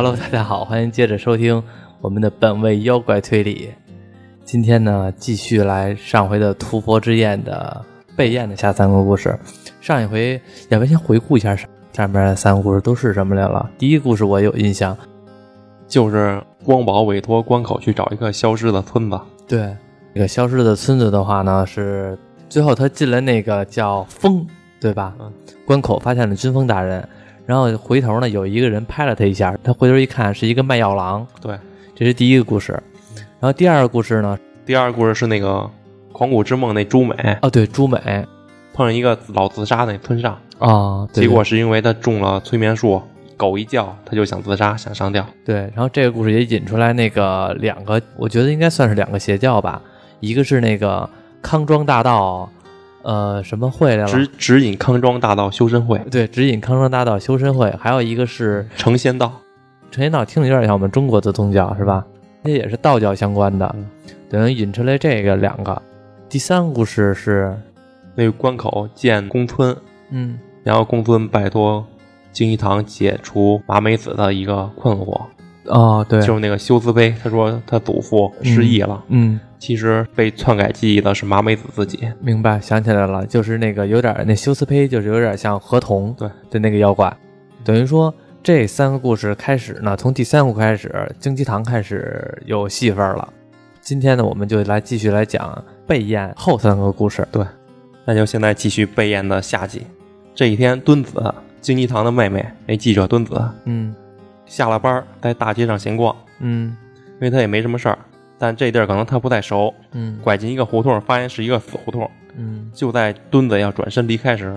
Hello，大家好，欢迎接着收听我们的本位妖怪推理。今天呢，继续来上回的屠佛之宴的备宴的下三个故事。上一回，要不先回顾一下上上面的三个故事都是什么来了？第一个故事我有印象，就是光宝委托关口去找一个消失的村子。对，这个消失的村子的话呢，是最后他进了那个叫风，对吧？嗯，关口发现了军风大人，然后回头呢，有一个人拍了他一下，他回头一看是一个卖药郎。对，这是第一个故事。然后第二个故事呢，第二个故事是那个狂骨之梦那朱美。哦，对，朱美。碰上一个老自杀那村上，啊，对。结果是因为他中了催眠术，狗一叫他就想自杀，想上吊。对，然后这个故事也引出来那个两个，我觉得应该算是两个邪教吧，一个是那个康庄大道，呃，什么会来了？指指引康庄大道修身会，对，指引康庄大道修身会，还有一个是成仙道。成仙道，听着有点像我们中国的宗教是吧？那也是道教相关的嗯，等于引出来这个两个。第三个故事是，那个关口见公孙，嗯，然后公孙拜托金一堂解除麻美子的一个困惑，哦，对，就是那个修斯碑，他说他祖父失忆了，嗯，其实被篡改记忆的是麻美子自己。明白，想起来了，就是那个有点那修斯胚，就是有点像河童对的那个妖怪，等于说这三个故事开始呢，从第三部开始，荆棘堂开始有戏份了。今天呢，我们就来继续来讲备宴后三个故事。对那就现在继续备宴的下集。这一天，敦子京鸡堂的妹妹那记者敦子嗯下了班儿在大街上闲逛，嗯因为她也没什么事儿，但这地儿可能他不太熟，嗯拐进一个胡同，发现是一个死胡同。嗯就在墩子要转身离开时，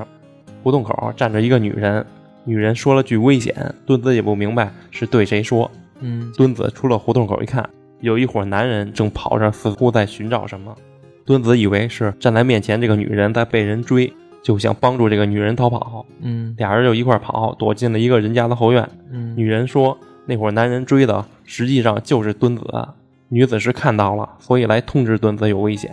胡同口站着一个女人，女人说了句危险，墩子也不明白是对谁说。嗯墩子出了胡同口一看，有一伙男人正跑着，似乎在寻找什么。墩子以为是站在面前这个女人在被人追，就想帮助这个女人逃跑。嗯俩人就一块跑，躲进了一个人家的后院。嗯女人说，那伙男人追的实际上就是墩子。女子是看到了，所以来通知墩子有危险，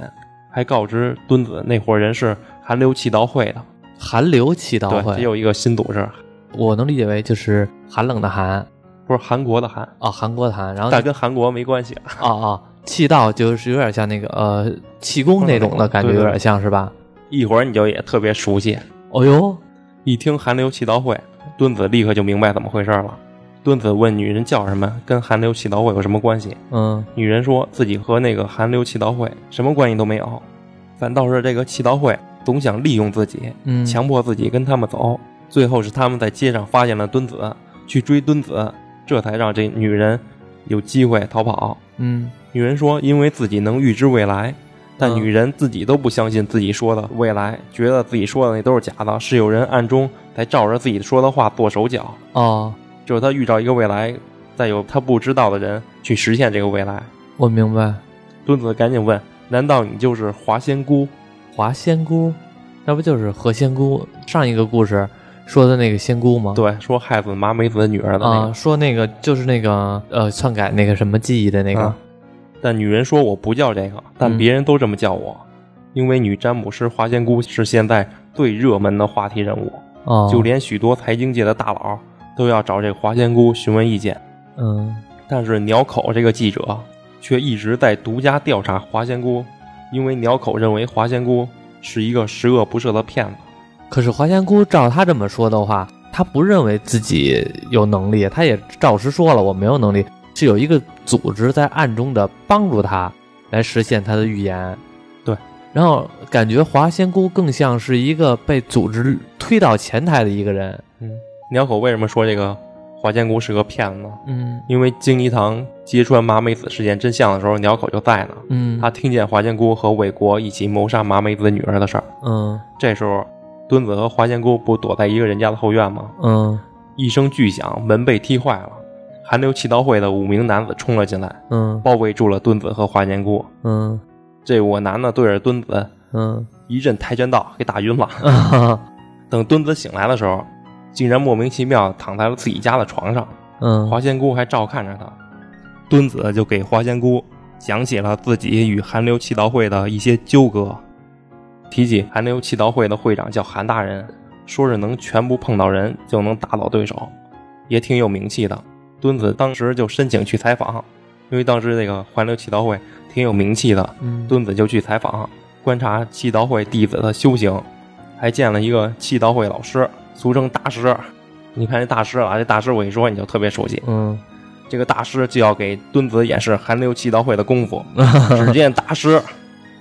还告知墩子那伙人是寒流气道会的。寒流气道，会也，有一个新组织，我能理解为就是寒冷的寒不是韩国的韩，啊，韩国的寒，然后但跟韩国没关系。啊啊，气道就是有点像那个呃气功那种的 感觉，有点像是吧？一会儿你就也特别熟悉。哦呦，一听寒流气道会，墩子立刻就明白怎么回事了。墩子问女人叫什么，跟寒流祈祷会有什么关系？嗯。女人说自己和那个寒流祈祷会什么关系都没有，反倒是这个祈祷会总想利用自己，嗯，强迫自己跟他们走。最后是他们在街上发现了墩子，去追墩子，这才让这女人有机会逃跑。嗯。女人说，因为自己能预知未来，但嗯。女人自己都不相信自己说的未来，觉得自己说的那都是假的，是有人暗中在照着自己说的话做手脚，哦，就是他预兆一个未来，再有他不知道的人去实现这个未来。我明白，墩子赶紧问：“难道你就是华仙姑华仙姑，那不就是何仙姑上一个故事说的那个仙姑吗？？”对，说害死麻美子女儿的那啊，个。说那个就是那个呃篡改那个什么记忆的那个啊，但女人说：“我不叫这个，但嗯别人都这么叫我，因为女占卜师华仙姑是现在最热门的话题人物。”哦，就连许多财经界的大佬都要找这个华仙姑询问意见，嗯但是鸟口这个记者却一直在独家调查华仙姑，因为鸟口认为华仙姑是一个十恶不赦的骗子。可是华仙姑照他这么说的话，他不认为自己有能力，他也照实说了我没有能力，是有一个组织在暗中的帮助他来实现他的预言。对，然后感觉华仙姑更像是一个被组织推到前台的一个人。嗯，鸟口为什么说这个华仙姑是个骗子呢？嗯因为京一堂揭穿麻美子事件真相的时候，鸟口就在呢。嗯，他听见华仙姑和韦国一起谋杀麻美子女儿的事儿。嗯这时候，墩子和华仙姑不躲在一个人家的后院吗？嗯一声巨响，门被踢坏了。寒流祈祷会的五名男子冲了进来，嗯包围住了墩子和华仙姑。嗯这五个男的对着墩子嗯一阵跆拳道，给打晕了。嗯 等墩子醒来的时候，竟然莫名其妙躺在了自己家的床上，嗯花仙姑还照看着他。墩子就给花仙姑讲起了自己与寒流祈祷会的一些纠葛，提起寒流祈祷会的会长叫韩大人，说是能全部碰到人就能打倒对手，也挺有名气的。墩子当时就申请去采访，因为当时那个寒流祈祷会挺有名气的，嗯墩子就去采访，观察祈祷会弟子的修行，还见了一个祈祷会老师，俗称大师。你看这大师啊，这大师我一说你就特别熟悉，嗯这个大师就要给墩子演示韩流气道会的功夫。只见大师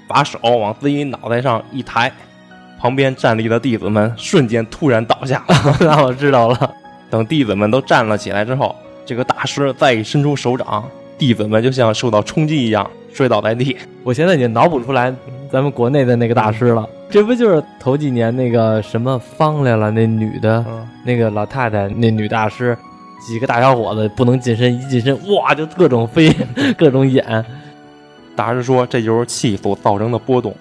把手往自己脑袋上一抬，旁边站立的弟子们瞬间突然倒下。那我知道了。等弟子们都站了起来之后，这个大师再一伸出手掌，弟子们就像受到冲击一样摔倒在地。我现在已经脑补出来咱们国内的那个大师了，这不就是头几年那个什么方来了那女的，嗯，那个老太太那女大师，几个大小伙子不能近身，一近身哇就各种飞，各种演。大师说这就是气所造成的波动，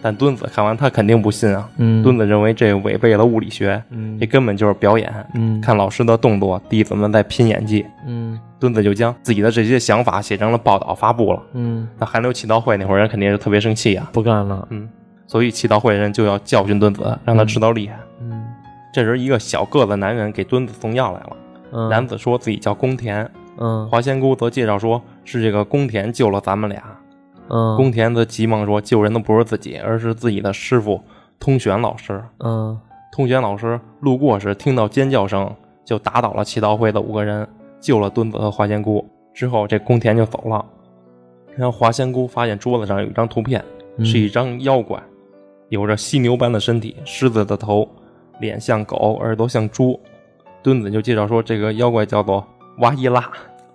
但墩子看完他肯定不信啊。嗯墩子认为这违背了物理学，嗯这根本就是表演。嗯看老师的动作，弟子们在拼演技。嗯墩子就将自己的这些想法写成了报道发布了。嗯，那韩流祈祷会那会儿人肯定是特别生气啊、不干了。嗯，所以祈祷会人就要教训墩子，让他知道厉害。嗯这时，一个小个子男人给墩子送药来了。嗯男子说自己叫宫田，嗯华仙姑则介绍说是这个宫田救了咱们俩。嗯宫田则急忙说救人的不是自己，而是自己的师傅通玄老师。嗯通玄老师路过时听到尖叫声，就打倒了祈祷会的五个人，救了墩子和华仙姑。之后，这宫田就走了。然后华仙姑发现桌子上有一张图片，嗯是一张妖怪，有着犀牛般的身体，狮子的头，脸像狗，耳朵像猪。墩子就介绍说，这个妖怪叫做哇伊拉，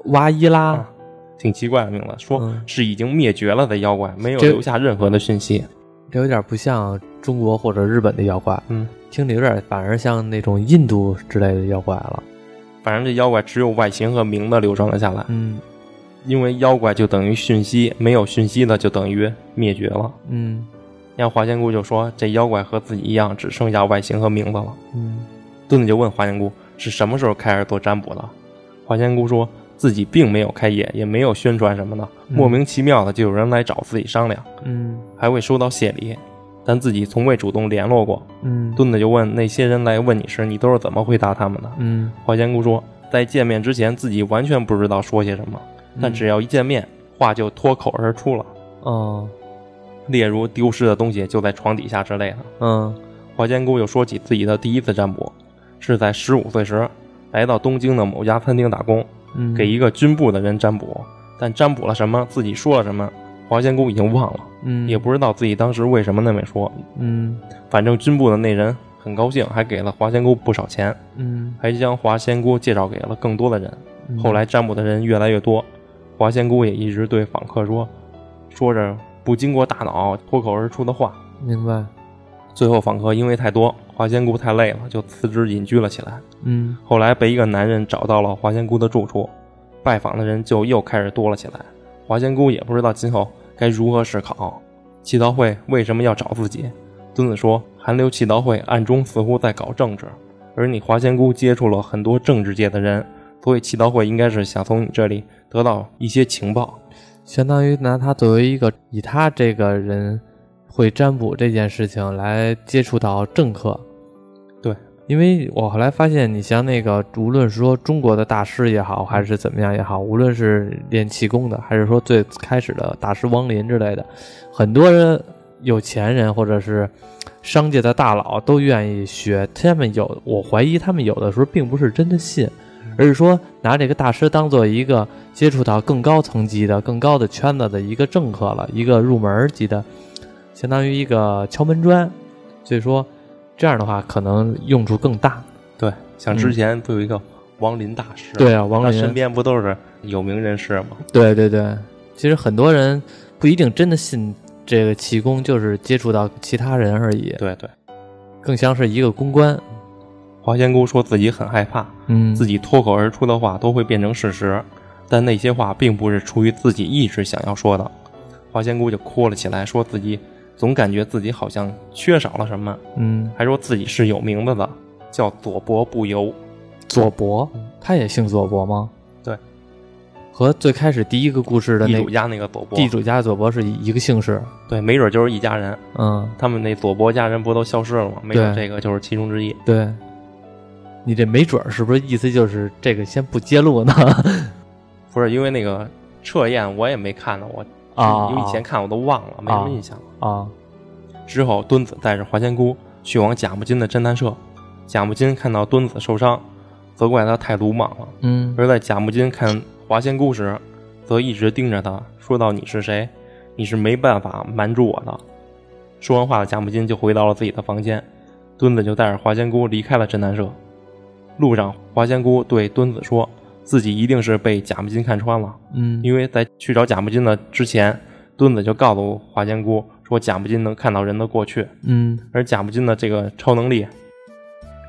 哇伊拉啊，挺奇怪的名字，说嗯是已经灭绝了的妖怪，没有留下任何的讯息。这有点不像中国或者日本的妖怪，嗯，听着有点反而像那种印度之类的妖怪了。反正这妖怪只有外形和名字流传了下来，嗯因为妖怪就等于讯息，没有讯息的就等于灭绝了。嗯然后华仙姑就说，这妖怪和自己一样，只剩下外形和名字了。嗯墩子就问华仙姑是什么时候开始做占卜的。华仙姑说自己并没有开业，也没有宣传什么的，嗯莫名其妙的就有人来找自己商量，嗯还会收到谢礼，但自己从未主动联络过。嗯墩子就问那些人来问你时，你都是怎么回答他们的？嗯，华仙姑说，在见面之前自己完全不知道说些什么，但只要一见面，话就脱口而出了，哦例如丢失的东西就在床底下之类的。嗯华仙姑又说起自己的第一次占卜，是在十五岁时来到东京的某家餐厅打工，嗯给一个军部的人占卜，但占卜了什么，自己说了什么，华仙姑已经忘了，嗯也不知道自己当时为什么那么说。嗯反正军部的那人很高兴，还给了华仙姑不少钱，嗯还将华仙姑介绍给了更多的人。嗯后来占卜的人越来越多，华仙姑也一直对访客说，说着不经过大脑脱口而出的话。明白最后访客因为太多，华仙姑太累了，就辞职隐居了起来。嗯后来被一个男人找到了华仙姑的住处，拜访的人就又开始多了起来。华仙姑也不知道今后该如何是好。祈祷会为什么要找自己？墩子说，韩流祈祷会暗中似乎在搞政治，而你华仙姑接触了很多政治界的人，所以祈祷会应该是想从你这里得到一些情报。相当于拿他作为一个以他这个人会占卜这件事情来接触到政客。对，因为我后来发现，你像那个，无论是说中国的大师也好，还是怎么样也好，无论是练气功的，还是说最开始的大师王林之类的，很多人有钱人或者是商界的大佬都愿意学。他们有，我怀疑他们有的时候并不是真的信，而是说拿这个大师当做一个接触到更高层级的、更高的圈子的一个政客了，一个入门级的，相当于一个敲门砖。所以说，这样的话可能用处更大。对，像之前不有一个王林大师，对啊，王林身，边不都是有名人士吗？对对对，其实很多人不一定真的信这个气功，就是接触到其他人而已，对对，更像是一个公关。华仙姑说自己很害怕，嗯，自己脱口而出的话都会变成事实，但那些话并不是出于自己意志想要说的。花仙姑就哭了起来，说自己总感觉自己好像缺少了什么，嗯，还说自己是有名字的，叫左伯不由。左伯，他也姓左伯吗？对，和最开始第一个故事的那地主家那个左伯，地主家左伯是一个姓氏。对，没准就是一家人。嗯，他们那左伯家人不都消失了吗？没准这个就是其中之一。对，你这没准儿是不是意思就是这个先不揭露呢？不是因为那个测验我也没看呢，我啊因为以前看我都忘了，没什么印象了。啊之后，墩子带着华仙姑去往贾木金的侦探社。贾木金看到墩子受伤，责怪他太鲁莽了。嗯而在贾木金看华仙姑时，则一直盯着他，说到：“你是谁？你是没办法瞒住我的。”说完话的，贾木金就回到了自己的房间，墩子就带着华仙姑离开了侦探社。路上，花仙姑对墩子说自己一定是被贾木金看穿了，嗯。因为在去找贾木金的之前，墩子就告诉花仙姑说贾木金能看到人的过去，嗯。而贾木金的这个超能力，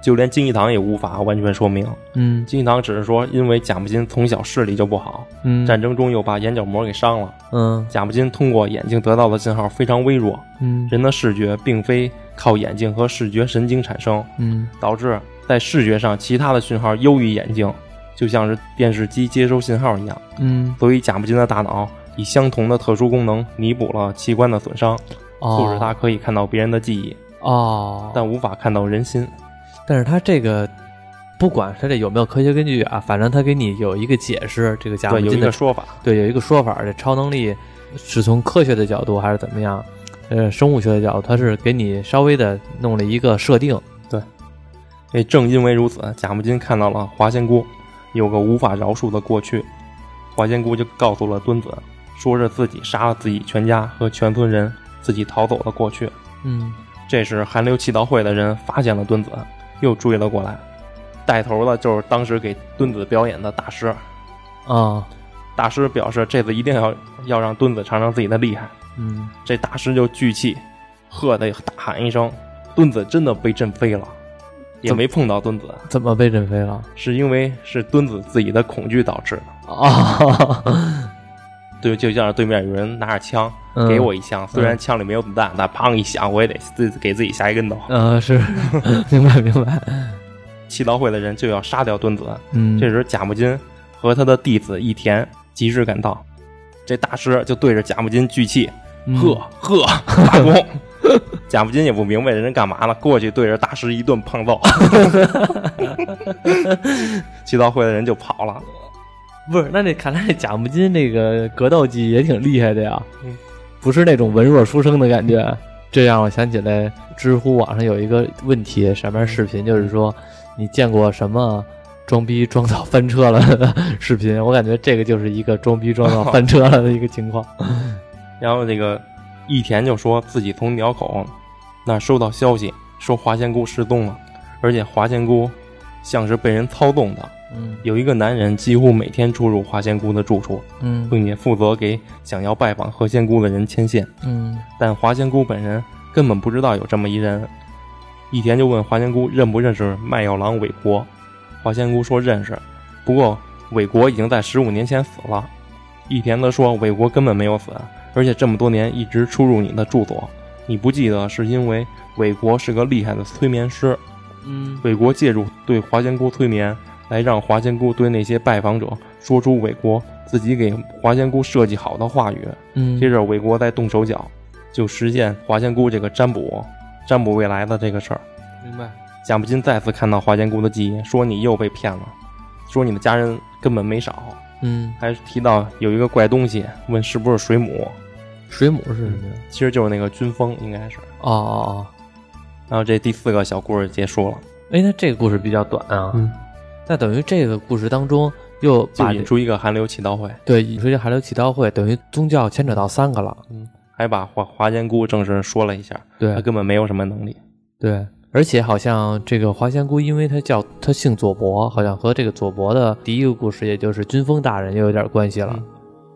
就连金一堂也无法完全说明。嗯。金一堂只是说，因为贾木金从小视力就不好，嗯。战争中又把眼角膜给伤了。嗯。贾木金通过眼睛得到的信号非常微弱，嗯。人的视觉并非靠眼睛和视觉神经产生，嗯。导致在视觉上其他的讯号优于眼睛，就像是电视机接收信号一样。嗯所以贾木金的大脑以相同的特殊功能弥补了器官的损伤，促使他可以看到别人的记忆，哦，但无法看到人心。但是他这个不管他这有没有科学根据啊，反正他给你有一个解释，这个贾木金的说法，对有一个说法，这超能力是从科学的角度还是怎么样？呃，生物学的角度，他是给你稍微的弄了一个设定。也正因为如此，贾木金看到了华仙姑有个无法饶恕的过去，华仙姑就告诉了墩子，说是自己杀了自己全家和全村人，自己逃走了过去。嗯这时，寒流祈祷会的人发现了墩子，又追了过来。带头的就是当时给墩子表演的大师。啊大师表示，这次一定要要让墩子尝尝自己的厉害。嗯这大师就聚气，喝的大喊一声，墩子真的被震飞了，也没碰到墩子，怎么被震飞了？是因为是墩子自己的恐惧导致的。啊，对，就像是对面有人拿着枪嗯给我一枪，虽然枪里没有子弹，但砰一响，我也得自己给自己下一跟头。呃，是 明白明白。祈祷会的人就要杀掉墩子，嗯，这时贾木金和他的弟子义田及时赶到，这大师就对着贾木金聚气，嗯呵呵发功。贾木金也不明白人家干嘛了，过去对着大师一顿胖揍，祈祷会的人就跑了。不是，那这看来这贾木金这个格斗技也挺厉害的呀，嗯不是那种文弱书生的感觉。这让我想起来，知乎网上有一个问题，上面视频就是说，你见过什么装逼装到翻车了的视频？我感觉这个就是一个装逼装到翻车了的一个情况。然后这个义田就说自己从鸟口那收到消息，说华仙姑失踪了，而且华仙姑像是被人操纵的。嗯有一个男人几乎每天出入华仙姑的住处，嗯并且负责给想要拜访何仙姑的人牵线。嗯但华仙姑本人根本不知道有这么一人。一田就问华仙姑认不认识卖药郎韦国，华仙姑说认识，不过韦国已经在十五年前死了。一田则说韦国根本没有死，而且这么多年一直出入你的住所，你不记得是因为韦国是个厉害的催眠师，嗯韦国借助对华仙姑催眠，来让华仙姑对那些拜访者说出韦国自己给华仙姑设计好的话语。嗯，接着，韦国再动手脚，就实现华仙姑这个占卜、占卜未来的这个事儿。明白。贾木金再次看到华仙姑的记忆，说你又被骗了，说你的家人根本没少，嗯，还提到有一个怪东西，问是不是水母，水母是什么呀？其实就是那个军风，应该是。哦哦哦，然后这第四个小故事结束了，哎，那这个故事比较短啊。嗯，那等于这个故事当中又把引出一个寒流祈祷会，对引出一个韩流祈祷会，等于宗教牵扯到三个了。嗯还把华华仙姑正式说了一下，对他根本没有什么能力。对，而且好像这个华仙姑，因为她叫她姓佐伯，好像和这个佐伯的第一个故事，也就是军风大人又有点关系了，嗯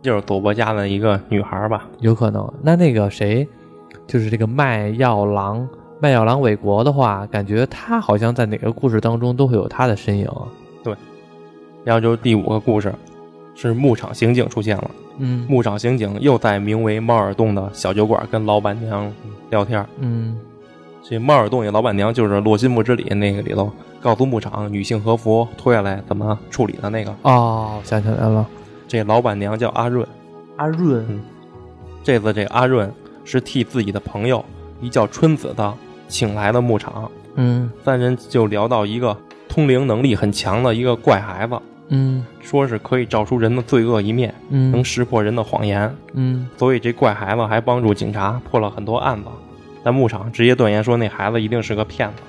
就是佐伯家的一个女孩吧，有可能。那那个谁，就是这个卖药郎卖药郎韦国的话，感觉他好像在哪个故事当中都会有他的身影。对然后就是第五个故事，是牧场刑警出现了。嗯牧场刑警又在名为猫耳洞的小酒馆跟老板娘聊天。嗯这猫耳洞里老板娘就是《洛心木之里》那个里头告诉牧场女性和服脱下来怎么处理的那个。哦，想起来了，这老板娘叫阿润，阿润。这次这阿润是替自己的朋友一叫春子的请来的牧场。嗯三人就聊到一个通灵能力很强的一个怪孩子，嗯说是可以照出人的罪恶一面，嗯能识破人的谎言。嗯所以这怪孩子还帮助警察破了很多案子。但牧场直接断言说那孩子一定是个骗子。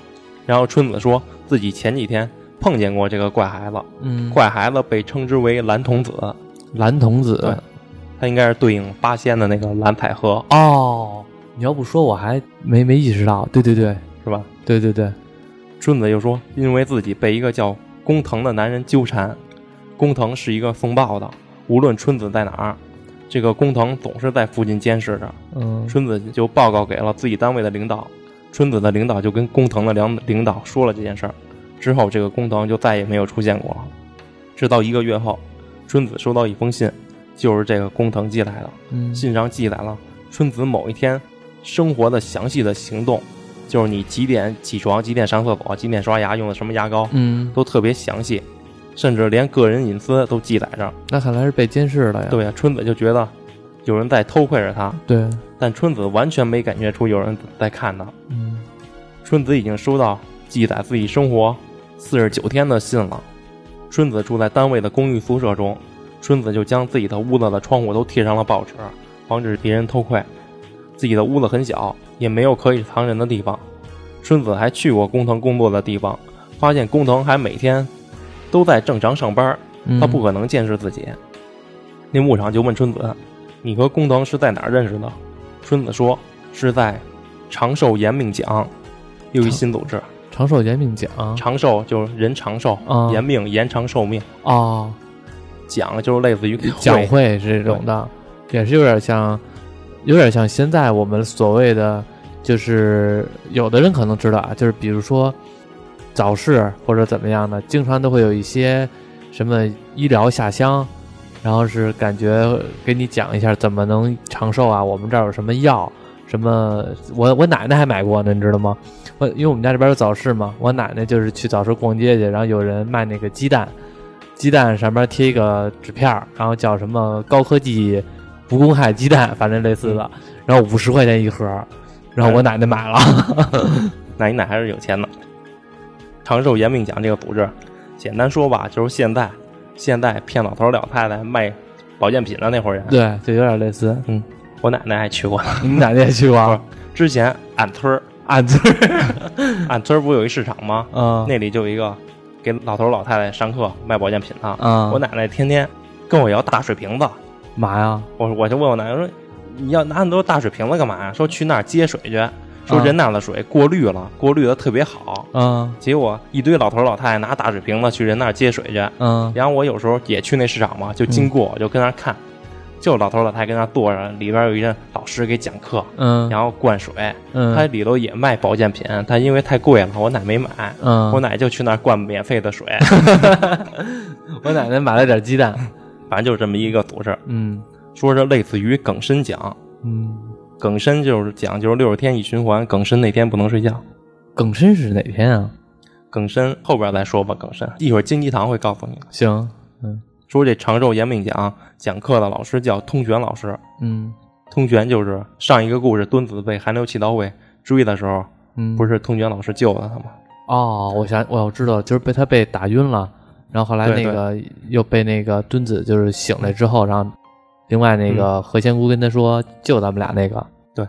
然后春子说自己前几天碰见过这个怪孩子，嗯，怪孩子被称之为蓝童子，蓝童子对他应该是对应八仙的那个蓝采和，哦，你要不说我还没没意识到，对对对是吧？对对对，春子又说，因为自己被一个叫工藤的男人纠缠，工藤是一个送报的，无论春子在哪儿，这个工藤总是在附近监视着。嗯春子就报告给了自己单位的领导，春子的领导就跟工藤的领领导说了这件事儿，之后这个工藤就再也没有出现过了。直到一个月后，春子收到一封信，就是这个工藤寄来的，嗯信上记载了春子某一天生活的详细的行动，就是你几点起床、几点上厕所、几点刷牙、用的什么牙膏，嗯，都特别详细，甚至连个人隐私都记载着。那看来是被监视了呀。对呀，春子就觉得有人在偷窥着他，对，但春子完全没感觉出有人在看他。嗯春子已经收到记载自己生活四十九天的信了。春子住在单位的公寓宿舍中，春子就将自己的屋子的窗户都贴上了报纸，防止别人偷窥。自己的屋子很小，也没有可以藏人的地方。春子还去过工藤工作的地方，发现工藤还每天都在正常上班，嗯，他不可能监视自己。那牧场就问春子：“你和工藤是在哪儿认识的？”春子说：“是在长寿延命奖，又一新组织。长寿延命奖长寿就是人长寿，啊延命延长寿命。哦，奖就是类似于奖会这种的，也是有点像，有点像现在我们所谓的，就是有的人可能知道啊，就是比如说早市或者怎么样的，经常都会有一些什么医疗下乡，然后是感觉给你讲一下怎么能长寿啊，我们这儿有什么药。什么？我我奶奶还买过呢，你知道吗？我因为我们家这边有早市嘛，我奶奶就是去早市逛街去，然后有人卖那个鸡蛋，鸡蛋上面贴一个纸片儿，然后叫什么高科技不公害鸡蛋，反正类似的，然后五十块钱一盒，然后我奶奶买了。那你奶还是有钱的。长寿延命奖这个组织，简单说吧，就是现在现在骗老头老太太卖保健品的那伙人。对，就有点类似。我奶奶还去过呢。你奶奶也去过啊？之前俺村儿，俺村儿，俺村儿不有一市场吗？嗯那里就有一个给老头老太太上课卖保健品的。嗯，我奶奶天天跟我要大水瓶子，嘛呀？我我就问我奶奶说：“你要拿那么多大水瓶子干嘛呀？”说去那儿接水去，说嗯人那儿的水过滤了，过滤的特别好。嗯结果一堆老头老太太拿大水瓶子去人那儿接水去，嗯然后我有时候也去那市场嘛，就经过我就跟那儿看，就老头老太太跟那儿坐着，里边有一人老师给讲课，嗯然后灌水，他嗯里头也卖保健品，但因为太贵了，我奶没买，嗯，我奶就去那儿灌免费的水，我奶奶买了点鸡蛋。反正就是这么一个组织，嗯说是类似于耿申奖。嗯，耿申就是讲就是六十天一循环，耿申那天不能睡觉。耿申是哪天啊？耿申后边再说吧，耿申一会儿金鸡堂会告诉你。行，嗯说这长寿延命讲讲课的老师叫通玄老师，嗯。通玄就是上一个故事墩子被寒流气刀会追的时候，嗯，不是通玄老师救了他吗？哦，我想我知道，就是被他被打晕了，然后后来那个又被那个墩子就是醒来之后，然后另外那个何仙姑跟他说救咱们俩那个，对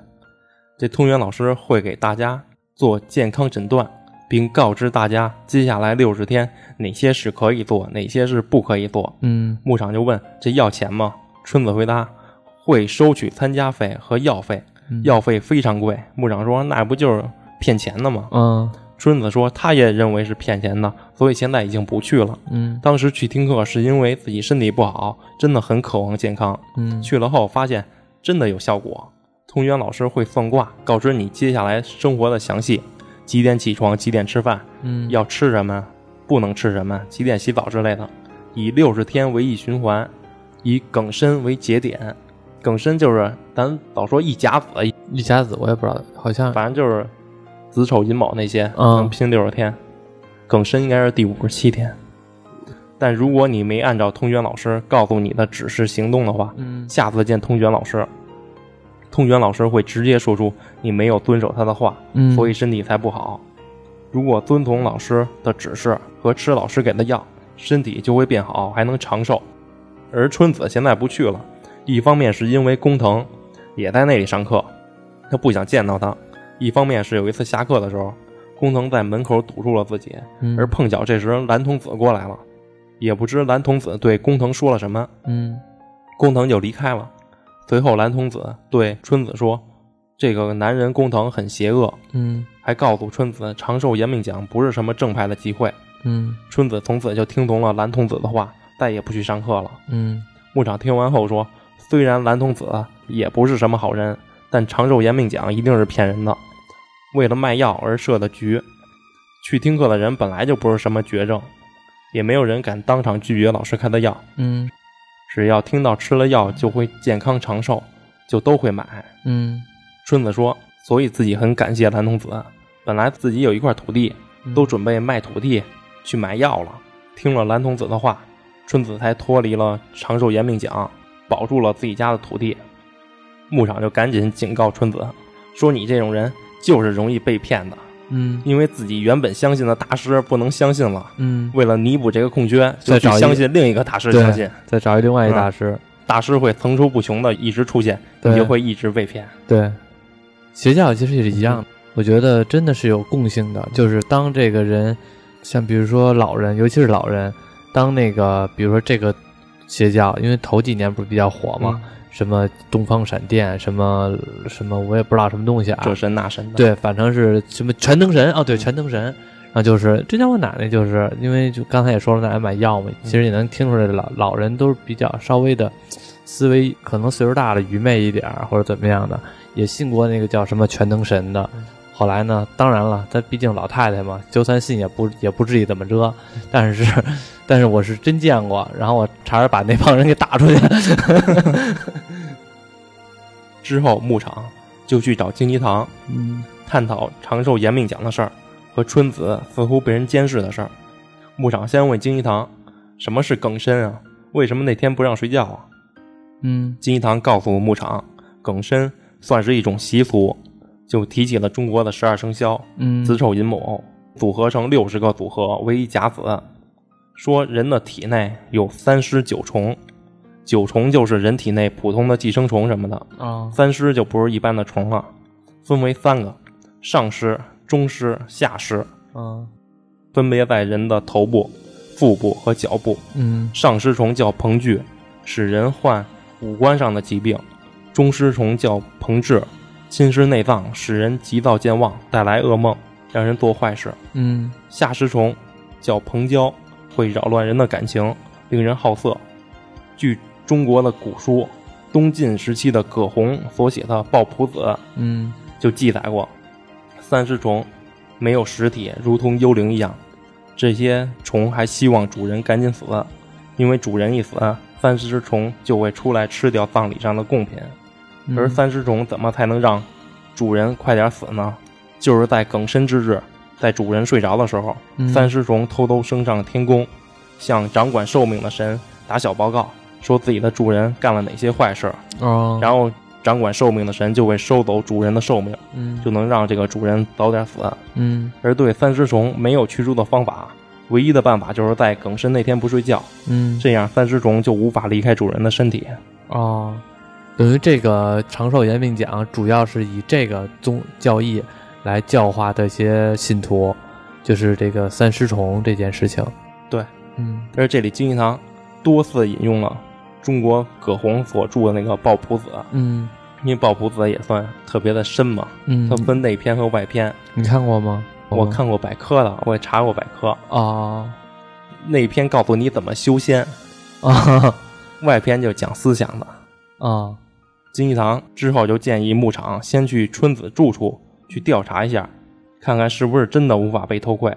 这通玄老师会给大家做健康诊断，并告知大家接下来六十天哪些是可以做，哪些是不可以做。嗯牧场就问这要钱吗？春子回答会收取参加费和药费，嗯药费非常贵。牧场说那不就是骗钱的吗？嗯春子说他也认为是骗钱的，所以现在已经不去了。嗯当时去听课是因为自己身体不好，真的很渴望健康。嗯去了后发现真的有效果。通源老师会算卦，告知你接下来生活的详细，几点起床，几点吃饭，嗯要吃什么，不能吃什么，几点洗澡之类的。以六十天为一循环，以庚申为节点。庚申就是咱老说一甲子，一甲子我也不知道，好像反正就是子丑寅卯那些，嗯能拼六十天。庚申应该是第五十七天。但如果你没按照通玄老师告诉你的指示行动的话，嗯下次见通玄老师，通源老师会直接说出你没有遵守他的话，嗯，所以身体才不好。如果遵从老师的指示和吃老师给的药，身体就会变好，还能长寿。而春子现在不去了，一方面是因为工藤也在那里上课，他不想见到他；一方面是有一次下课的时候，工藤在门口堵住了自己，嗯而碰巧这时蓝童子过来了，也不知蓝童子对工藤说了什么，嗯工藤就离开了。随后蓝童子对春子说：“这个男人工藤很邪恶。”嗯还告诉春子，长寿延命奖不是什么正派的机会。嗯春子从此就听从了蓝童子的话，再也不去上课了。嗯牧场听完后说：“虽然蓝童子也不是什么好人，但长寿延命奖一定是骗人的，为了卖药而设的局。去听课的人本来就不是什么绝症，也没有人敢当场拒绝老师开的药。嗯只要听到吃了药就会健康长寿，就都会买。”嗯春子说：“所以自己很感谢蓝童子，本来自己有一块土地，嗯都准备卖土地去买药了。听了蓝童子的话，春子才脱离了长寿延命奖，保住了自己家的土地。牧场就赶紧警告春子说：“你这种人就是容易被骗的，嗯因为自己原本相信的大师不能相信了，嗯，为了弥补这个空缺，就去再找一相信另一个大师相信。再找一另外一大师。大师会层出不穷的一直出现，对你就会一直被骗。对，邪教其实也是一样的，我觉得真的是有共性的，就是当这个人，像比如说老人，尤其是老人，当那个比如说这个邪教，因为头几年不是比较火嘛，什么东方闪电，什么什么，我也不知道什么东西啊，这神那神的，对，反正是什么全能神哦，对，全能神。然后就是之前我奶奶就是因为就刚才也说了，奶奶买药嘛，其实也能听出来老老人都是比较稍微的思维可能岁数大了愚昧一点儿或者怎么样的，也信过那个叫什么全能神的。后来呢，当然了，她毕竟老太太嘛，就算信也不也不至于怎么着。但是，但是我是真见过，然后我差点把那帮人给打出去。之后牧场就去找京鸡堂，嗯探讨长寿延命奖的事儿和春子似乎被人监视的事儿。牧场先问京鸡堂什么是梗身啊？为什么那天不让睡觉啊？嗯金一堂告诉牧场，梗身算是一种习俗，就提起了中国的十二生肖，嗯。子丑寅卯组合成六十个组合为一甲子，说人的体内有三尸九虫，九虫就是人体内普通的寄生虫什么的，啊。三尸就不是一般的虫了，分为三个：上尸、中尸、下尸，嗯分别在人的头部、腹部和脚部。嗯。上尸虫叫彭聚，使人患五官上的疾病；中尸虫叫彭志，侵蚀内脏，使人急躁健忘，带来噩梦，让人做坏事。嗯下尸虫叫蓬椒，会扰乱人的感情，令人好色。据中国的古书东晋时期的葛洪所写的《抱朴子》嗯就记载过，三尸虫没有实体，如同幽灵一样。这些虫还希望主人赶紧死，因为主人一死，三尸虫就会出来吃掉葬礼上的贡品。嗯，而三尸虫怎么才能让主人快点死呢？就是在梗身之日，在主人睡着的时候，嗯三尸虫偷偷升上天宫，向掌管寿命的神打小报告，说自己的主人干了哪些坏事，哦，然后掌管寿命的神就会收走主人的寿命，嗯就能让这个主人早点死。嗯而对三尸虫没有驱逐的方法，唯一的办法就是在梗身那天不睡觉，嗯这样三尸虫就无法离开主人的身体。哦，等于这个长寿延命讲主要是以这个宗教义来教化这些信徒，就是这个三尸虫这件事情。对，嗯而这里金银堂多次引用了中国葛洪所著的那个《抱朴子》，嗯因为《抱朴子》也算特别的深嘛，嗯它，分内篇和外篇。你看过吗？我看过百科的，我也查过百科。啊内篇告诉你怎么修仙，啊 外篇就讲思想的。啊金一堂之后就建议牧场先去春子住处去调查一下，看看是不是真的无法被偷窥，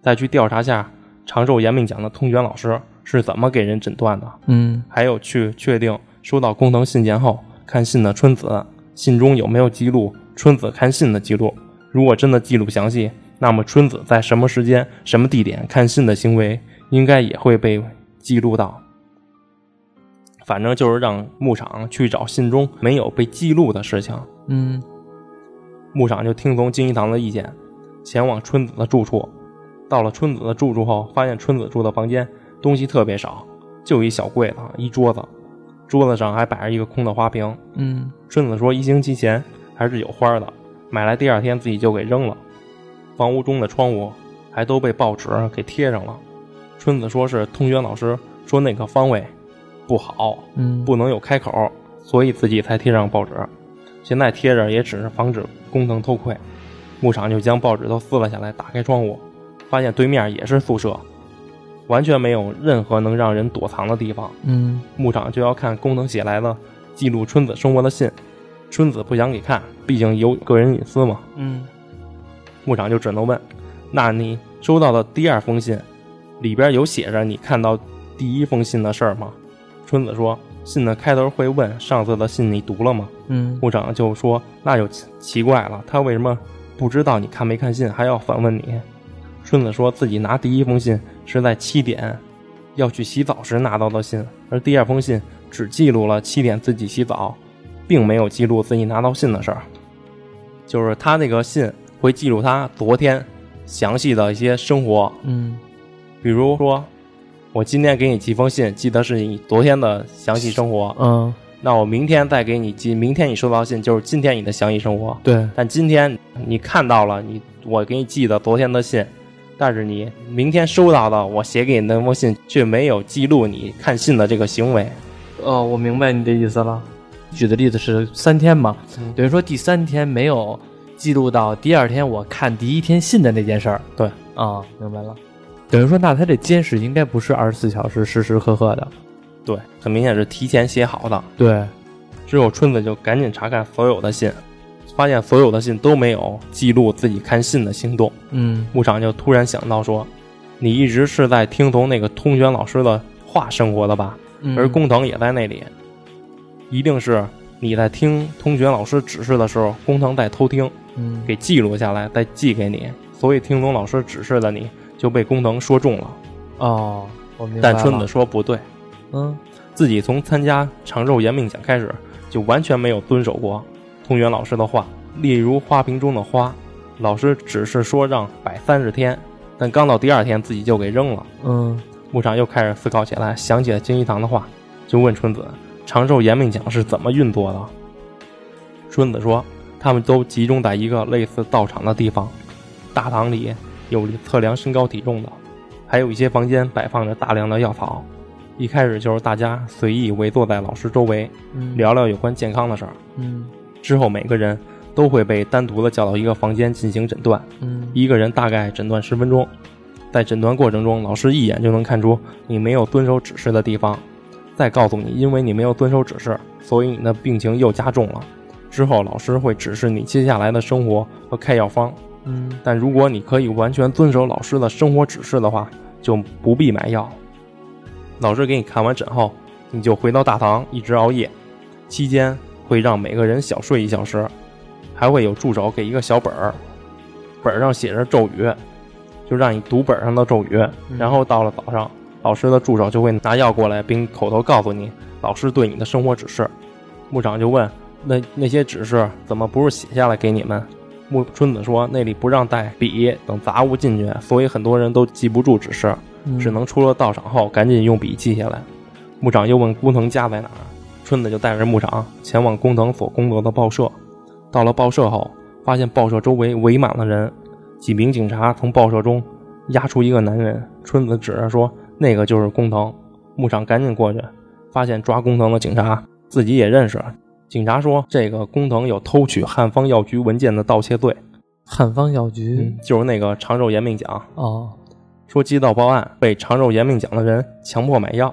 再去调查下长寿延命奖的通玄老师是怎么给人诊断的，嗯还有去确定收到工藤信件后看信的春子信中有没有记录春子看信的记录。如果真的记录详细，那么春子在什么时间、什么地点看信的行为，应该也会被记录到。反正就是让牧场去找信中没有被记录的事情。嗯牧场就听从金一堂的意见，前往春子的住处。到了春子的住处后，发现春子住的房间东西特别少，就一小柜子，一桌子，桌子上还摆着一个空的花瓶。嗯春子说，一星期前还是有花的，买来第二天自己就给扔了。房屋中的窗户还都被报纸给贴上了。春子说是通学老师说那个方位不好，嗯不能有开口，所以自己才贴上报纸。现在贴着也只是防止工藤偷窥。牧场就将报纸都撕了下来，打开窗户，发现对面也是宿舍，完全没有任何能让人躲藏的地方。嗯牧场就要看工藤写来的记录春子生活的信，春子不想给看，毕竟有个人隐私嘛。嗯牧场就只能问：“那你收到的第二封信里边有写着你看到第一封信的事儿吗？”春子说：“信的开头会问上次的信你读了吗？”嗯部长就说：“那就奇奇怪了，他为什么不知道你看没看信，还要反问你？”春子说自己拿第一封信是在七点要去洗澡时拿到的信，而第二封信只记录了七点自己洗澡，并没有记录自己拿到信的事儿。就是他那个信会记录他昨天详细的一些生活，嗯比如说我今天给你寄封信，寄的是你昨天的详细生活，嗯，那我明天再给你寄，明天你收到信就是今天你的详细生活。对，但今天你看到了你我给你寄的昨天的信，但是你明天收到的我写给你那封信却没有记录你看信的这个行为。哦，我明白你的意思了。举的例子是三天嘛，嗯等于说第三天没有记录到第二天我看第一天信的那件事儿。对，啊，明白了。等于说，那他这监视应该不是二十四小时时时刻刻的。对，很明显是提前写好的。对，之后春子就赶紧查看所有的信，发现所有的信都没有记录自己看信的行动。嗯牧场就突然想到说：“你一直是在听从那个通玄老师的话生活的吧？嗯而工藤也在那里，一定是你在听通玄老师指示的时候，工藤在偷听，嗯给记录下来，再寄给你。所以听从老师指示的你就被工藤说中了。哦，我明白。但春子说不对，嗯自己从参加长寿延命奖开始，就完全没有遵守过通玄老师的话。例如花瓶中的花，老师只是说让摆三十天，但刚到第二天自己就给扔了。嗯牧场又开始思考起来，想起了金一堂的话，就问春子：“长寿延命奖是怎么运作的？”春子说：“他们都集中在一个类似道场的地方，大堂里有测量身高体重的，还有一些房间摆放着大量的药草。一开始就是大家随意围坐在老师周围，嗯聊聊有关健康的事儿。嗯之后每个人都会被单独的叫到一个房间进行诊断，嗯一个人大概诊断十分钟，在诊断过程中，老师一眼就能看出你没有遵守指示的地方，再告诉你，因为你没有遵守指示，所以你的病情又加重了。之后，老师会指示你接下来的生活和开药方，嗯但如果你可以完全遵守老师的生活指示的话，就不必买药。老师给你看完诊后，你就回到大堂一直熬夜，期间会让每个人小睡一小时，还会有助手给一个小本儿，本儿上写着咒语，就让你读本上的咒语。然后到了早上，老师的助手就会拿药过来，并口头告诉你老师对你的生活指示。牧场就问：“那那些指示怎么不是写下来给你们？”木春子说：“那里不让带笔等杂物进去，所以很多人都记不住指示，只能出了道场后赶紧用笔记下来。”牧长又问工藤家在哪儿，春子就带着牧长前往工藤所工作的报社。到了报社后，发现报社周围围满了人，几名警察从报社中押出一个男人。春子指着说：“那个就是工藤。”牧场赶紧过去，发现抓工藤的警察自己也认识。警察说：“这个工藤有偷取汉方药局文件的盗窃罪。汉方药局嗯，就是那个长寿延命奖。哦，说接到报案，被长寿延命奖的人强迫买药，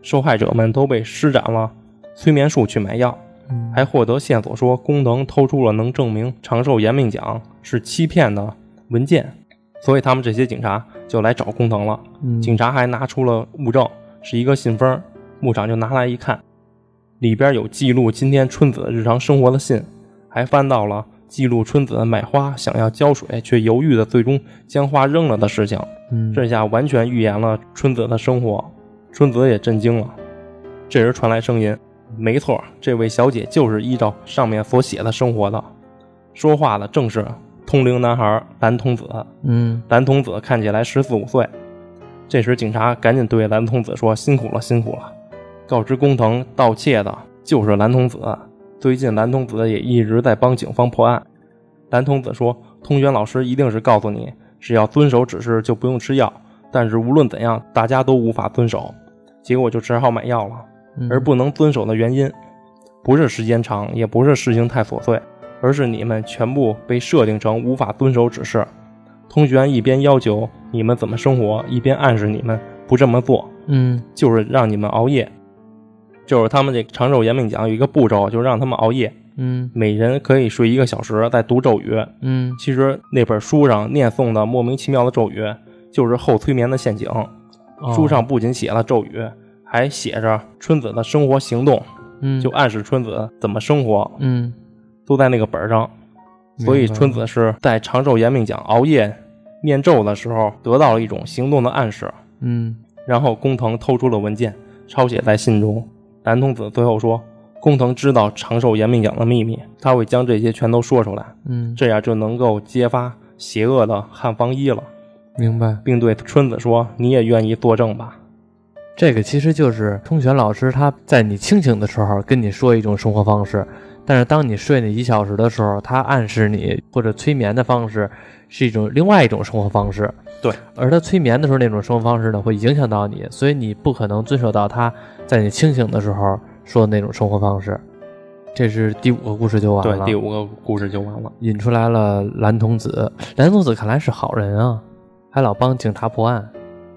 受害者们都被施展了催眠术去买药，嗯还获得线索说工藤偷出了能证明长寿延命奖是欺骗的文件，所以他们这些警察就来找工藤了。嗯警察还拿出了物证，是一个信封，牧场就拿来一看，里边有记录今天春子日常生活的信，还翻到了记录春子买花想要浇水却犹豫的最终将花扔了的事情。嗯这下完全预言了春子的生活，春子也震惊了。这时传来声音：“没错，这位小姐就是依照上面所写的生活的。”说话的正是通灵男孩蓝童子。嗯蓝童子看起来十四五岁。这时警察赶紧对蓝童子说：“辛苦了，辛苦了。”告知工藤盗窃的就是蓝童子。最近蓝童子也一直在帮警方破案。蓝童子说：“通玄老师一定是告诉你，只要遵守指示就不用吃药。但是无论怎样，大家都无法遵守，结果就只好买药了。嗯，而不能遵守的原因，不是时间长，也不是事情太琐碎，而是你们全部被设定成无法遵守指示。通玄一边要求你们怎么生活，一边暗示你们不这么做，嗯就是让你们熬夜。就是他们这长寿延命讲有一个步骤，就是让他们熬夜，嗯每人可以睡一个小时，再读咒语。嗯其实那本书上念诵的莫名其妙的咒语，就是后催眠的陷阱。哦书上不仅写了咒语，还写着春子的生活行动，嗯就暗示春子怎么生活，嗯，都在那个本上。所以春子是在长寿延命讲熬夜念咒的时候，得到了一种行动的暗示。嗯然后工藤偷出了文件，抄写在信中。蓝童子最后说，工藤知道长寿延命奖的秘密，他会将这些全都说出来，嗯，这样就能够揭发邪恶的汉方一了，明白。并对春子说：“你也愿意作证吧这个其实就是通玄老师他在你清醒的时候跟你说一种生活方式，但是当你睡那一小时的时候，他暗示你或者催眠的方式是一种另外一种生活方式。对，而他催眠的时候那种生活方式呢，会影响到你，所以你不可能遵守到他在你清醒的时候说的那种生活方式。这是第五个故事就？”完了对，，第五个故事就完了。引出来了蓝童子。蓝童子看来是好人啊，还老帮警察破案。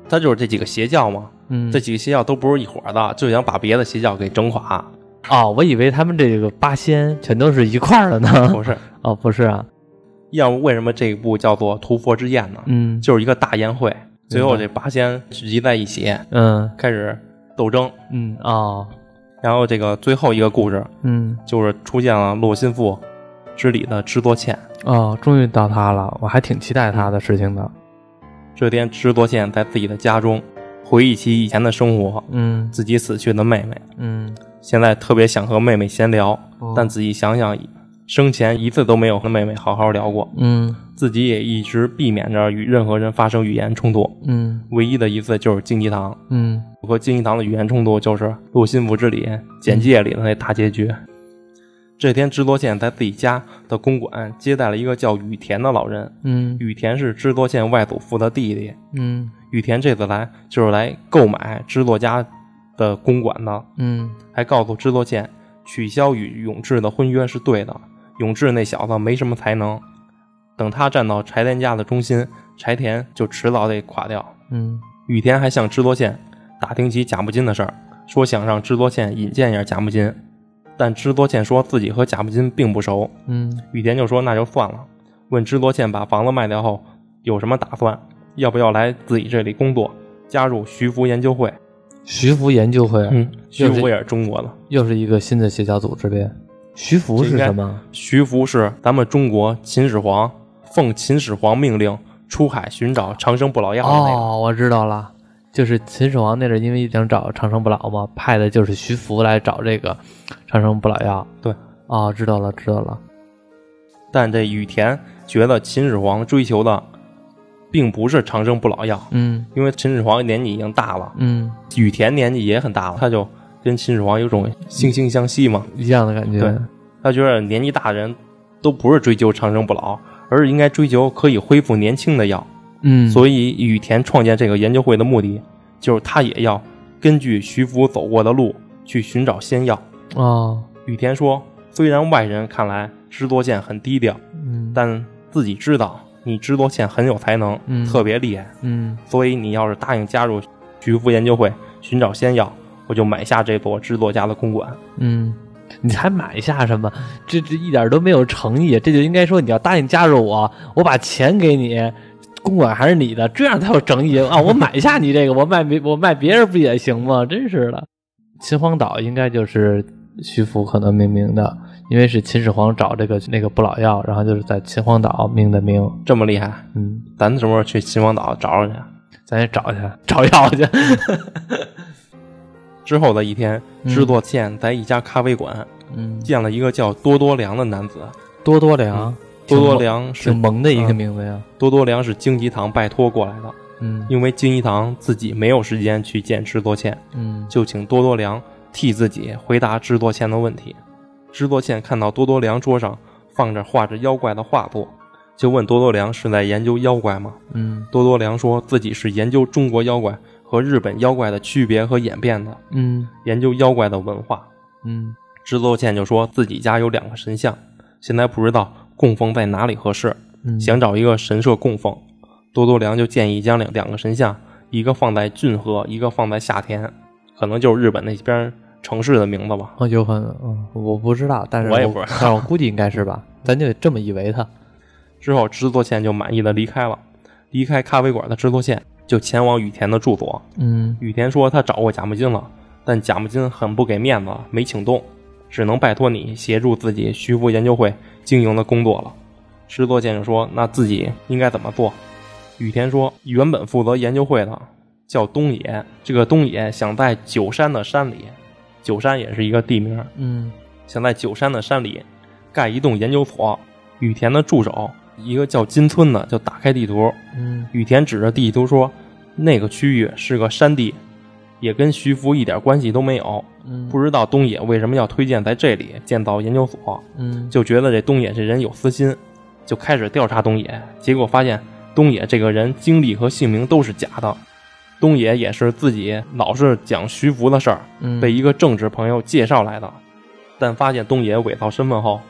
他就是这几个邪教嘛，嗯，这几个邪教都不是一伙的，就想把别的邪教给整垮。哦，我以为他们这个八仙全都是一块儿的呢。不是，哦，不是啊，要不为什么这一部叫做屠佛之宴呢？嗯。就是一个大宴会，最后这八仙聚集在一起，嗯。开始斗争。嗯哦。然后这个最后一个故事嗯。就是出现了洛心腹之里的知多茜。哦，终于到他了，我还挺期待他的事情的。这天，知多茜在自己的家中回忆起以前的生活，嗯。自己死去的妹妹，嗯，现在特别想和妹妹闲聊，哦。但仔细想想，生前一次都没有和妹妹好好聊过，嗯自己也一直避免着与任何人发生语言冲突。嗯唯一的一次就是竞技堂，嗯和竞技堂的语言冲突就是《陆心腹之礼》简介里的那大结局。这天，知多县在自己家的公馆接待了一个叫羽田的老人。嗯羽田是知多县外祖父的弟弟。嗯羽田这次来就是来购买知多家的公馆的，嗯还告诉知多县取消与永志的婚约是对的。永志那小子没什么才能，等他站到柴田家的中心，柴田就迟早得垮掉。嗯羽田还向知多茜打听起贾木金的事儿，说想让知多茜引荐一下贾木金，但知多茜说自己和贾木金并不熟。嗯羽田就说那就算了，问知多茜把房子卖掉后有什么打算，要不要来自己这里工作，加入徐福研究会。徐福研究会，嗯，徐福也是中国的，又是一个新的邪教组织呗。徐福是什么？徐福是咱们中国秦始皇奉秦始皇命令出海寻找长生不老药的那个。哦，我知道了，就是秦始皇那阵，因为想找长生不老嘛，派的就是徐福来找这个长生不老药。对，哦，知道了，知道了。但这羽田觉得秦始皇追求的并不是长生不老药，嗯因为秦始皇年纪已经大了，嗯，羽田年纪也很大了，他就跟秦始皇有种惺惺相惜嘛。一样的感觉。对他觉得年纪大的人都不是追求长生不老，而是应该追求可以恢复年轻的药。嗯，所以羽田创建这个研究会的目的，就是他也要根据徐福走过的路去寻找仙药。哦，羽田说，虽然外人看来知多茜很低调，嗯，但自己知道你知多茜很有才能，嗯特别厉害。嗯所以你要是答应加入徐福研究会寻找仙药，我就买下这座制作家的公馆。嗯，你还买下什么？这这一点都没有诚意，这就应该说你要答应加入我，我把钱给你。公馆还是你的，这样才有诚意啊！我买下你这个，我卖别我卖别人不也行吗？真是的。秦皇岛应该就是徐福可能命名的，因为是秦始皇找这个那个不老药，然后就是在秦皇岛命的名。这么厉害，嗯，咱什么时候去秦皇岛找找去？咱也找去找药去。之后的一天，嗯制作茜在一家咖啡馆嗯，见了一个叫多多良的男子。多多良，多多良是挺萌的一个嗯名字呀。多多良是京吉堂拜托过来的，嗯因为京吉堂自己没有时间去见制作茜，嗯就请多多良替自己回答制作茜的问题。制作茜看到多多良桌上放着画着妖怪的画作，就问多多良是在研究妖怪吗？嗯多多良说自己是研究中国妖怪和日本妖怪的区别和演变的，嗯研究妖怪的文化。嗯制作茜就说自己家有两个神像，现在不知道供奉在哪里合适，嗯，想找一个神社供奉。多多良就建议将两两个神像，一个放在骏河，一个放在夏天，可能就是日本那边城市的名字吧。哦，有可能，嗯，我不知道，但是我也不知道但我估计应该是吧，咱就得这么以为他。之后，织作茜就满意的离开了。离开咖啡馆的织作茜就前往羽田的住所。嗯羽田说他找过贾木金了，但贾木金很不给面子，没请动，只能拜托你协助自己徐福研究会经营的工作了。石作先生说那自己应该怎么做？羽田说原本负责研究会的叫东野，这个东野想在九山的山里，九山也是一个地名，嗯想在九山的山里盖一栋研究所。羽田的助手一个叫金村的就打开地图，嗯羽田指着地图说：“那个区域是个山地，也跟徐福一点关系都没有。嗯，不知道东野为什么要推荐在这里建造研究所，嗯就觉得这东野这人有私心，就开始调查东野。结果发现东野这个人经历和姓名都是假的。东野也是自己老是讲徐福的事儿，嗯被一个政治朋友介绍来的。但发现东野伪造身份后，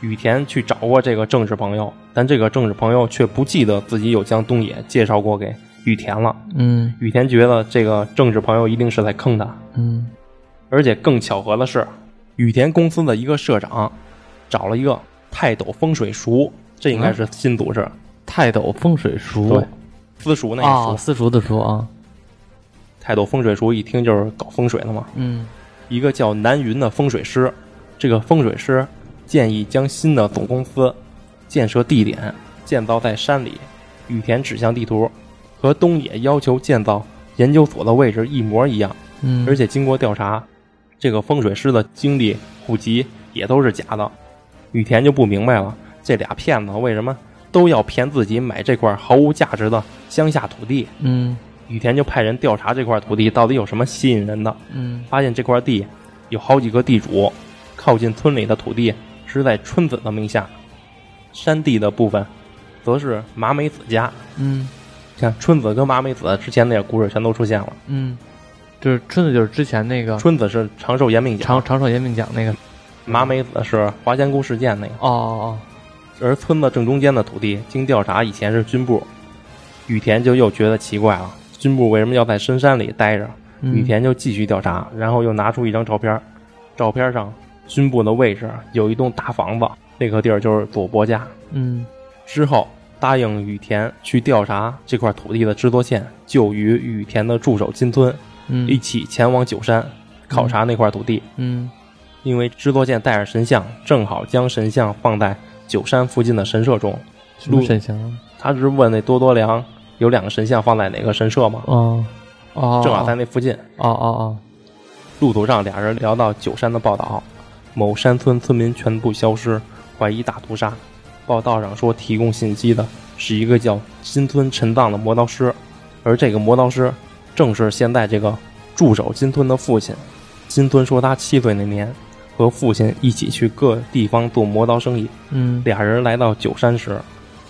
羽田去找过这个政治朋友，但这个政治朋友却不记得自己有将东野介绍过给羽田了。嗯。羽田觉得这个政治朋友一定是在坑他，嗯。而且更巧合的是，羽田公司的一个社长找了一个泰斗风水塾，这应该是新组织，泰斗风水术对，私塾那个啊，塾。私塾的塾啊，泰斗风水塾一听就是搞风水的嘛。嗯。一个叫南云的风水师，这个风水师建议将新的总公司建设地点建造在山里。羽田指向地图，和东野要求建造研究所的位置一模一样。嗯，而且经过调查，这个风水师的经历、户籍也都是假的。羽田就不明白了，这俩骗子为什么都要骗自己买这块毫无价值的乡下土地？嗯羽田就派人调查这块土地到底有什么吸引人的。嗯发现这块地有好几个地主，靠近村里的土地是在春子的名下，山地的部分则是麻美子家。嗯像春子跟麻美子之前那个故事全都出现了。嗯，就是春子就是之前那个春子是长寿延命奖，长长寿延命奖那个，麻美子是华仙姑事件那个。哦哦哦而村子正中间的土地，经调查以前是军部。羽田就又觉得奇怪了，军部为什么要在深山里待着？哦，羽田就继续调查，然后又拿出一张照片，照片上军部的位置有一栋大房子，那个地儿就是佐伯家。嗯之后答应羽田去调查这块土地的制作线，就与羽田的助手金村嗯一起前往九山考察那块土地。嗯因为制作线带着神像，正好将神像放在九山附近的神社中。什么神像啊？他只是问那多多良有两个神像放在哪个神社吗？哦哦，正好在那附近。哦哦哦，路途上，俩人聊到九山的报道，某山村村民全部消失，怀疑大屠杀。报道上说，提供信息的是一个叫金村陈藏的磨刀师，而这个磨刀师正是现在这个驻守金村的父亲。金村说，他七岁那年和父亲一起去各地方做磨刀生意。嗯俩人来到九山时，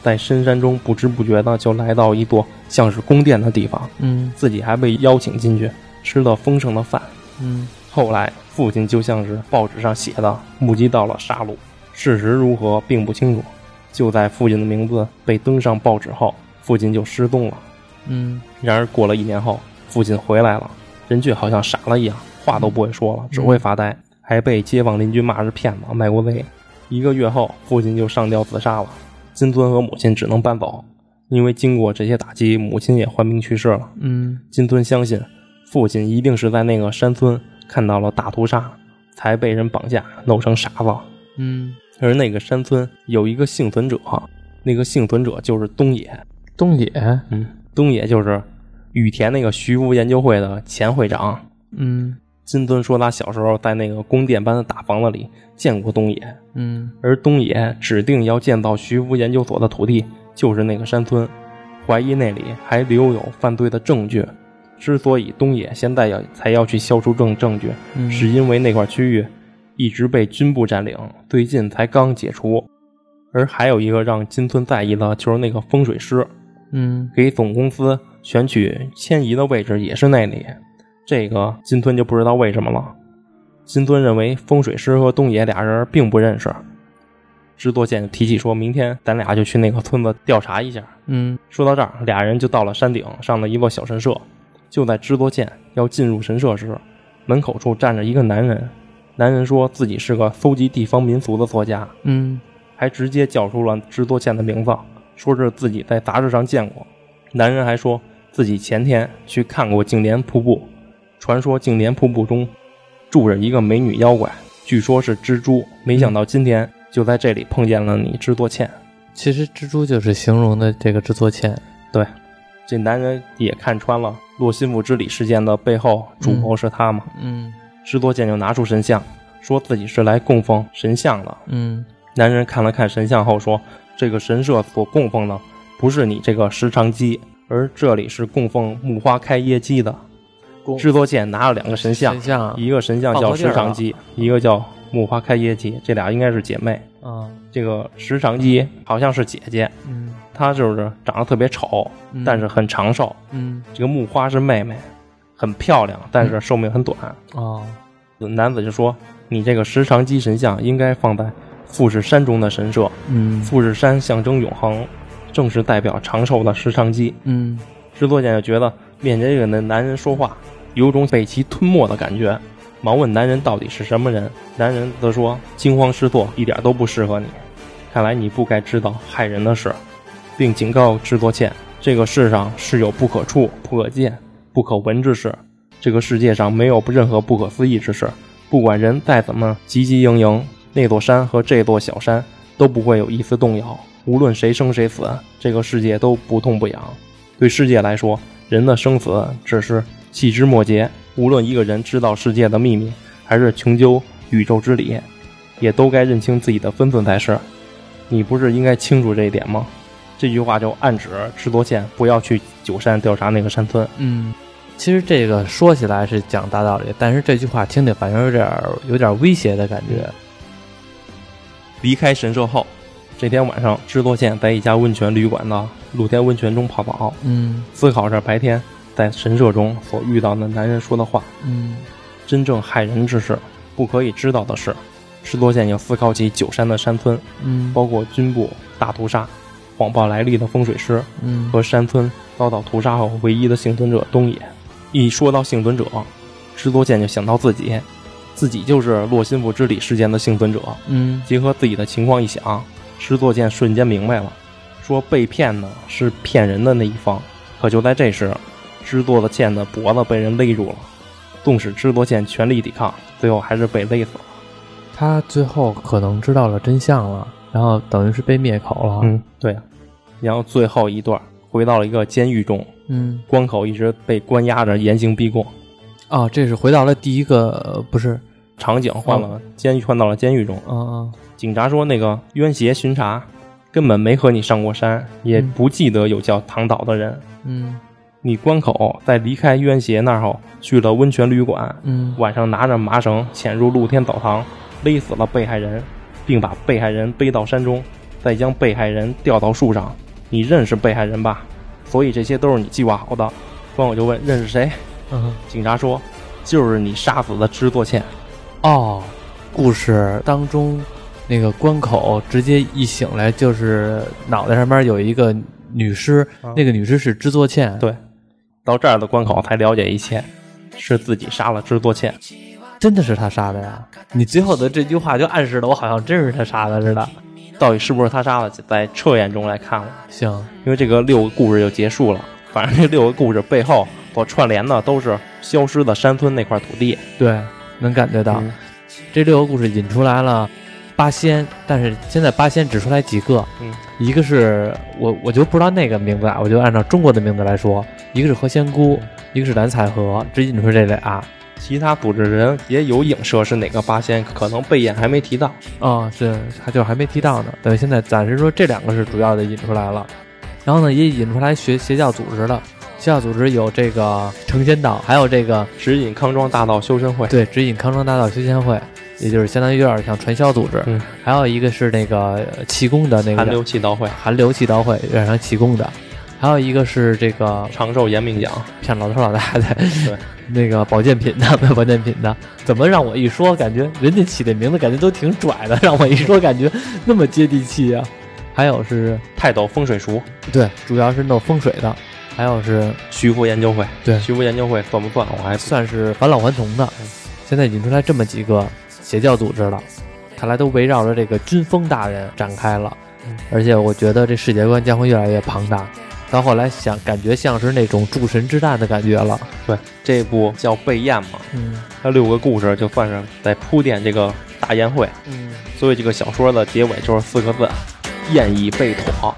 在深山中不知不觉的就来到一座像是宫殿的地方，嗯自己还被邀请进去，吃了丰盛的饭。嗯后来，父亲就像是报纸上写的，目击到了杀戮，事实如何并不清楚。就在父亲的名字被登上报纸后，父亲就失踪了。嗯然而过了一年后，父亲回来了，人却好像傻了一样，话都不会说了，只会发呆，还被街坊邻居骂是骗子、卖国贼。一个月后，父亲就上吊自杀了。金尊和母亲只能搬走，因为经过这些打击，母亲也患病去世了。嗯金尊相信，父亲一定是在那个山村看到了大屠杀，才被人绑架，弄成傻子。嗯，而那个山村有一个幸存者，那个幸存者就是东野。东野，嗯，东野就是羽田那个徐福研究会的前会长。嗯金尊说他小时候在那个宫殿般的大房子里见过东野，嗯而东野指定要建造徐福研究所的土地就是那个山村，怀疑那里还留有犯罪的证据。之所以东野现在要才要去消除证证据，嗯，是因为那块区域一直被军部占领，最近才刚解除。而还有一个让金村在意的就是那个风水师，嗯给总公司选取迁移的位置也是那里。这个金村就不知道为什么了。金村认为风水师和东野俩人并不认识。制作线提起说，明天咱俩就去那个村子调查一下。嗯说到这儿，俩人就到了山顶上的一座小神社。就在制作剑要进入神社时，门口处站着一个男人。男人说自己是个搜集地方民俗的作家，嗯还直接叫出了制作剑的名字，说是自己在杂志上见过。男人还说自己前天去看过净莲瀑布，传说净莲瀑布中住着一个美女妖怪，据说是蜘蛛。没想到今天就在这里碰见了你制作倩。其实蜘蛛就是形容的这个制作欠。这男人也看穿了洛心腹之礼事件的背后主谋是他嘛？嗯制作剑就拿出神像，说自己是来供奉神像的。嗯男人看了看神像后说：“这个神社所供奉的不是你这个石长鸡，而这里是供奉木花开耶鸡的。”供制作剑拿了两个神像神，像一个神像叫石长姬，一个叫木花开耶姬，这俩应该是姐妹。啊这个石长姬好像是姐姐，嗯她就是长得特别丑，嗯但是很长寿。嗯这个木花是妹妹，很漂亮，但是寿命很短。哦男子就说：“你这个石长鸡神像应该放在富士山中的神社，嗯富士山象征永恒，正是代表长寿的石长鸡。”嗯制作剑就觉得面前这个男人说话有种被其吞没的感觉，忙问男人到底是什么人。男人则说：“惊慌失措，一点都不适合你。看来你不该知道害人的事。”并警告制作倩：“这个世上是有不可触、不可见、不可闻之事。这个世界上没有任何不可思议之事。不管人再怎么汲汲营营，那座山和这座小山都不会有一丝动摇。无论谁生谁死，这个世界都不痛不痒。对世界来说，人的生死只是细枝末节。无论一个人知道世界的秘密，还是穷究宇宙之理，也都该认清自己的分寸才是。你不是应该清楚这一点吗？这句话就暗指制作线不要去九山调查那个山村。嗯，其实这个说起来是讲大道理，但是这句话听着反正有点有点威胁的感觉。离开神社后，这天晚上，制作线在一家温泉旅馆的露天温泉中泡澡，嗯思考着白天在神社中所遇到的男人说的话。嗯真正害人之事，不可以知道的事。制作线又思考起九山的山村，嗯包括军部大屠杀、谎报来历的风水师嗯和山村遭到屠杀后唯一的幸存者东野。一说到幸存者，制作剑就想到自己，自己就是洛心腹之礼事件的幸存者。嗯结合自己的情况一想，制作剑瞬间明白了，说被骗的是骗人的那一方。可就在这时，制作的剑的脖子被人勒住了，纵使制作剑全力抵抗，最后还是被勒死了。他最后可能知道了真相了，然后等于是被灭口了。嗯，对啊。然后最后一段回到了一个监狱中，嗯关口一直被关押着，严刑逼供。啊，这是回到了第一个，呃不是，场景换了，监狱换到了监狱中。嗯嗯警察说，那个冤邪巡查根本没和你上过山，也嗯不记得有叫唐岛的人。嗯你关口在离开冤邪那儿后，去了温泉旅馆，嗯晚上拿着麻绳潜入露天澡堂，勒死了被害人，并把被害人背到山中，再将被害人吊到树上。你认识被害人吧？所以这些都是你计划好的。关我就问认识谁？嗯，警察说就是你杀死的制作倩。哦，故事当中那个关口直接一醒来就是脑袋上面有一个女尸，啊那个女尸是制作倩。对，到这儿的关口才了解一切，是自己杀了制作倩。真的是他杀的呀！你最后的这句话就暗示了我好像真是他杀的似的。到底是不是他杀的，在彻眼中来看了。行，因为这个六个故事就结束了。反正这六个故事背后所串联的都是消失的山村那块土地。对，能感觉到、嗯这六个故事引出来了八仙，但是现在八仙只出来几个，嗯，一个是我我就不知道那个名字啊，我就按照中国的名字来说，一个是何仙姑，一个是蓝采和，只引出这俩。其他组织人也有影射是哪个八仙，可能贝燕还没提到。啊，是还就还没提到呢。等于现在暂时说这两个是主要的引出来了，然后呢也引出来学邪教组织了。邪教组织有这个成仙道，还有这个指引康庄大道修身会，对指引康庄大道修仙会，也就是相当于有点像传销组织。嗯，还有一个是那个呃气功的那个寒流气道会，寒流气道会，有点像气功的。还有一个是这个长寿延命奖，骗老头老太太，对，那个保健品的卖 保健品的，怎么让我一说，感觉人家起的名字感觉都挺拽的，让我一说感觉那么接地气啊。还有是泰斗风水术，对，主要是弄风水的，还有是徐福研究会，对。徐福研究会算不算？我还算是返老还童的。现在引出来这么几个邪教组织了，看来都围绕着这个军风大人展开了，而且我觉得这世界观将会越来越庞大。到后来想，感觉像是那种诸神之战的感觉了。对，这部叫《备宴》嘛，嗯它六个故事就算是在铺垫这个大宴会，嗯，所以这个小说的结尾就是四个字：宴已备妥。